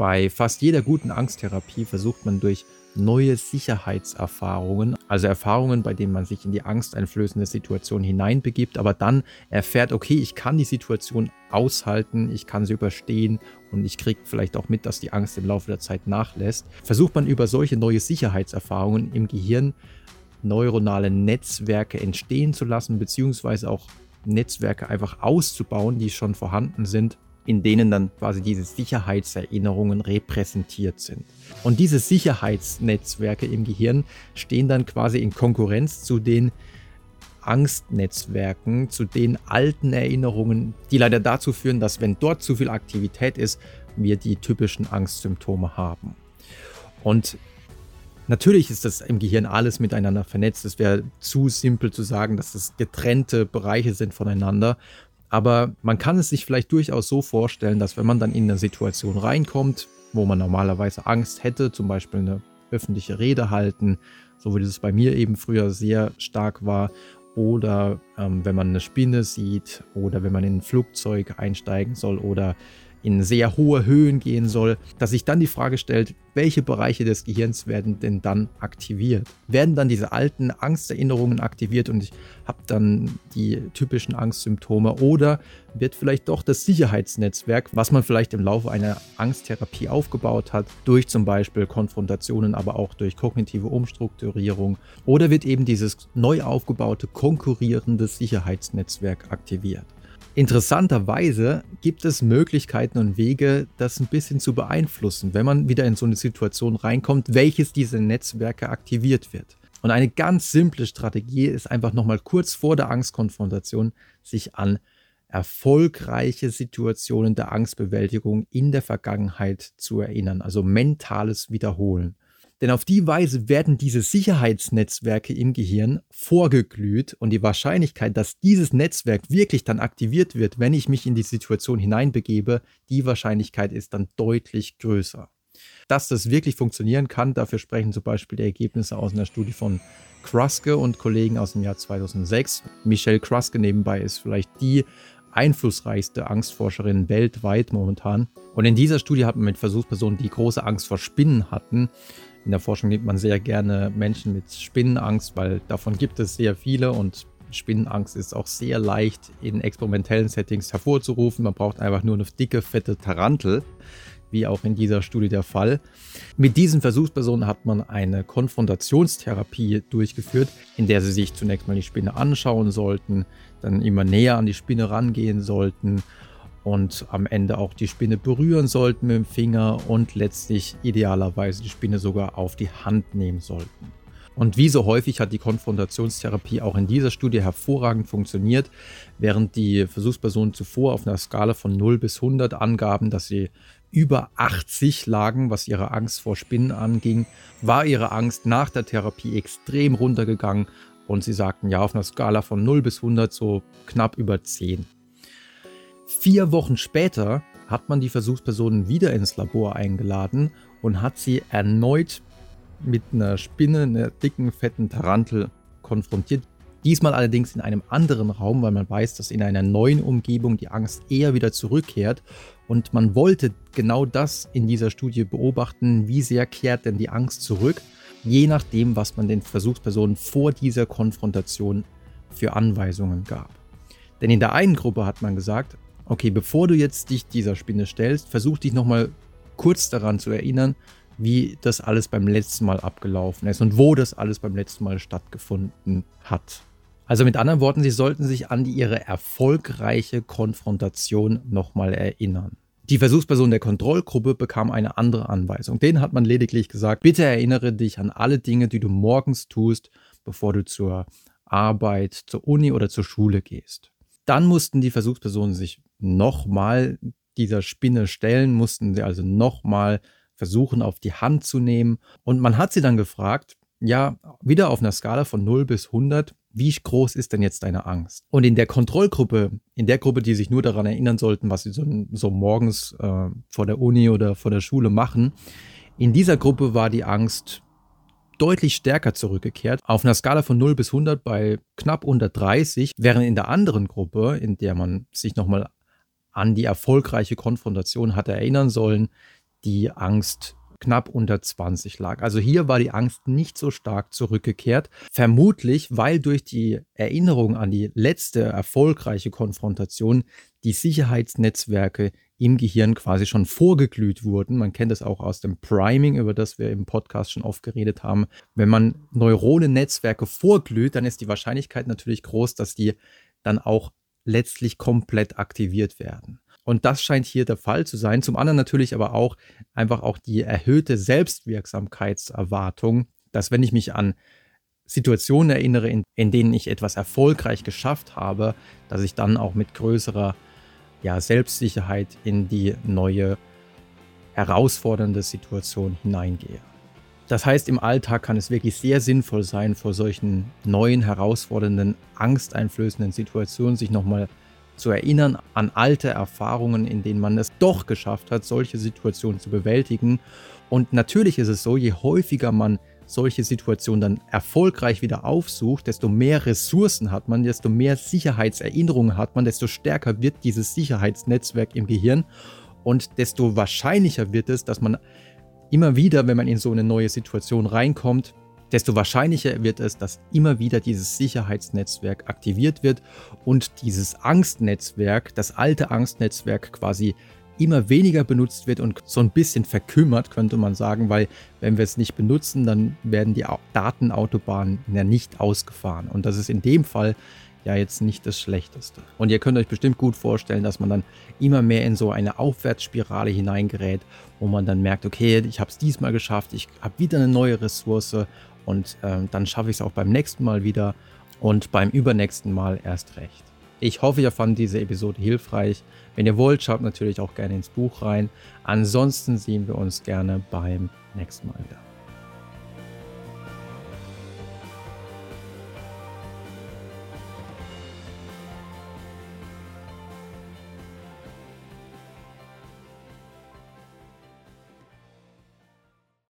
Bei fast jeder guten Angsttherapie versucht man durch neue Sicherheitserfahrungen, also Erfahrungen, bei denen man sich in die angsteinflößende Situation hineinbegibt, aber dann erfährt, okay, ich kann die Situation aushalten, ich kann sie überstehen und ich kriege vielleicht auch mit, dass die Angst im Laufe der Zeit nachlässt. Versucht man über solche neue Sicherheitserfahrungen im Gehirn neuronale Netzwerke entstehen zu lassen, beziehungsweise auch Netzwerke einfach auszubauen, die schon vorhanden sind in denen dann quasi diese Sicherheitserinnerungen repräsentiert sind. Und diese Sicherheitsnetzwerke im Gehirn stehen dann quasi in Konkurrenz zu den Angstnetzwerken, zu den alten Erinnerungen, die leider dazu führen, dass wenn dort zu viel Aktivität ist, wir die typischen Angstsymptome haben. Und natürlich ist das im Gehirn alles miteinander vernetzt. Es wäre zu simpel zu sagen, dass es getrennte Bereiche sind voneinander. Aber man kann es sich vielleicht durchaus so vorstellen, dass wenn man dann in eine Situation reinkommt, wo man normalerweise Angst hätte, zum Beispiel eine öffentliche Rede halten, so wie das bei mir eben früher sehr stark war, oder ähm, wenn man eine Spinne sieht, oder wenn man in ein Flugzeug einsteigen soll, oder in sehr hohe Höhen gehen soll, dass sich dann die Frage stellt, welche Bereiche des Gehirns werden denn dann aktiviert? Werden dann diese alten Angsterinnerungen aktiviert und ich habe dann die typischen Angstsymptome oder wird vielleicht doch das Sicherheitsnetzwerk, was man vielleicht im Laufe einer Angsttherapie aufgebaut hat, durch zum Beispiel Konfrontationen, aber auch durch kognitive Umstrukturierung oder wird eben dieses neu aufgebaute konkurrierende Sicherheitsnetzwerk aktiviert? Interessanterweise gibt es Möglichkeiten und Wege, das ein bisschen zu beeinflussen, wenn man wieder in so eine Situation reinkommt, welches dieser Netzwerke aktiviert wird. Und eine ganz simple Strategie ist einfach nochmal kurz vor der Angstkonfrontation sich an erfolgreiche Situationen der Angstbewältigung in der Vergangenheit zu erinnern, also mentales Wiederholen. Denn auf die Weise werden diese Sicherheitsnetzwerke im Gehirn vorgeglüht und die Wahrscheinlichkeit, dass dieses Netzwerk wirklich dann aktiviert wird, wenn ich mich in die Situation hineinbegebe, die Wahrscheinlichkeit ist dann deutlich größer. Dass das wirklich funktionieren kann, dafür sprechen zum Beispiel die Ergebnisse aus einer Studie von Kruske und Kollegen aus dem Jahr 2006. Michelle Kruske nebenbei ist vielleicht die einflussreichste Angstforscherin weltweit momentan. Und in dieser Studie hat man mit Versuchspersonen, die große Angst vor Spinnen hatten, in der Forschung nimmt man sehr gerne Menschen mit Spinnenangst, weil davon gibt es sehr viele und Spinnenangst ist auch sehr leicht in experimentellen Settings hervorzurufen. Man braucht einfach nur eine dicke, fette Tarantel, wie auch in dieser Studie der Fall. Mit diesen Versuchspersonen hat man eine Konfrontationstherapie durchgeführt, in der sie sich zunächst mal die Spinne anschauen sollten, dann immer näher an die Spinne rangehen sollten und am Ende auch die Spinne berühren sollten mit dem Finger und letztlich idealerweise die Spinne sogar auf die Hand nehmen sollten. Und wie so häufig hat die Konfrontationstherapie auch in dieser Studie hervorragend funktioniert, während die Versuchspersonen zuvor auf einer Skala von 0 bis 100 angaben, dass sie über 80 lagen, was ihre Angst vor Spinnen anging, war ihre Angst nach der Therapie extrem runtergegangen und sie sagten ja auf einer Skala von 0 bis 100 so knapp über 10. Vier Wochen später hat man die Versuchspersonen wieder ins Labor eingeladen und hat sie erneut mit einer Spinne, einer dicken, fetten Tarantel konfrontiert. Diesmal allerdings in einem anderen Raum, weil man weiß, dass in einer neuen Umgebung die Angst eher wieder zurückkehrt. Und man wollte genau das in dieser Studie beobachten, wie sehr kehrt denn die Angst zurück, je nachdem, was man den Versuchspersonen vor dieser Konfrontation für Anweisungen gab. Denn in der einen Gruppe hat man gesagt, okay, bevor du jetzt dich dieser Spinne stellst, versuch dich nochmal kurz daran zu erinnern, wie das alles beim letzten Mal abgelaufen ist und wo das alles beim letzten Mal stattgefunden hat. Also mit anderen Worten, sie sollten sich an ihre erfolgreiche Konfrontation nochmal erinnern. Die Versuchsperson der Kontrollgruppe bekam eine andere Anweisung. Denen hat man lediglich gesagt, bitte erinnere dich an alle Dinge, die du morgens tust, bevor du zur Arbeit, zur Uni oder zur Schule gehst. Dann mussten die Versuchspersonen sich nochmal dieser Spinne stellen, mussten sie also nochmal versuchen, auf die Hand zu nehmen. Und man hat sie dann gefragt, ja, wieder auf einer Skala von 0 bis 100, wie groß ist denn jetzt deine Angst? Und in der Kontrollgruppe, in der Gruppe, die sich nur daran erinnern sollten, was sie so, so morgens äh, vor der Uni oder vor der Schule machen, in dieser Gruppe war die Angst deutlich stärker zurückgekehrt, auf einer Skala von 0 bis 100 bei knapp unter 30, während in der anderen Gruppe, in der man sich nochmal an die erfolgreiche Konfrontation hatte erinnern sollen, die Angst knapp unter 20 lag. Also hier war die Angst nicht so stark zurückgekehrt. Vermutlich, weil durch die Erinnerung an die letzte erfolgreiche Konfrontation die Sicherheitsnetzwerke im Gehirn quasi schon vorgeglüht wurden. Man kennt es auch aus dem Priming, über das wir im Podcast schon oft geredet haben. Wenn man Neuronennetzwerke vorglüht, dann ist die Wahrscheinlichkeit natürlich groß, dass die dann auch letztlich komplett aktiviert werden. Und das scheint hier der Fall zu sein. Zum anderen natürlich aber auch einfach auch die erhöhte Selbstwirksamkeitserwartung, dass wenn ich mich an Situationen erinnere, in, in denen ich etwas erfolgreich geschafft habe, dass ich dann auch mit größerer ja, Selbstsicherheit in die neue herausfordernde Situation hineingehe. Das heißt, im Alltag kann es wirklich sehr sinnvoll sein, vor solchen neuen, herausfordernden, angsteinflößenden Situationen sich nochmal zu erinnern an alte Erfahrungen, in denen man es doch geschafft hat, solche Situationen zu bewältigen. Und natürlich ist es so, je häufiger man solche Situationen dann erfolgreich wieder aufsucht, desto mehr Ressourcen hat man, desto mehr Sicherheitserinnerungen hat man, desto stärker wird dieses Sicherheitsnetzwerk im Gehirn und desto wahrscheinlicher wird es, dass man immer wieder, wenn man in so eine neue Situation reinkommt, desto wahrscheinlicher wird es, dass immer wieder dieses Sicherheitsnetzwerk aktiviert wird und dieses Angstnetzwerk, das alte Angstnetzwerk quasi immer weniger benutzt wird und so ein bisschen verkümmert, könnte man sagen, weil wenn wir es nicht benutzen, dann werden die Datenautobahnen ja nicht ausgefahren. Und das ist in dem Fall ja jetzt nicht das Schlechteste. Und ihr könnt euch bestimmt gut vorstellen, dass man dann immer mehr in so eine Aufwärtsspirale hineingerät, wo man dann merkt, okay, ich habe es diesmal geschafft, ich habe wieder eine neue Ressource und äh, dann schaffe ich es auch beim nächsten Mal wieder und beim übernächsten Mal erst recht. Ich hoffe, ihr fand diese Episode hilfreich. Wenn ihr wollt, schaut natürlich auch gerne ins Buch rein. Ansonsten sehen wir uns gerne beim nächsten Mal wieder.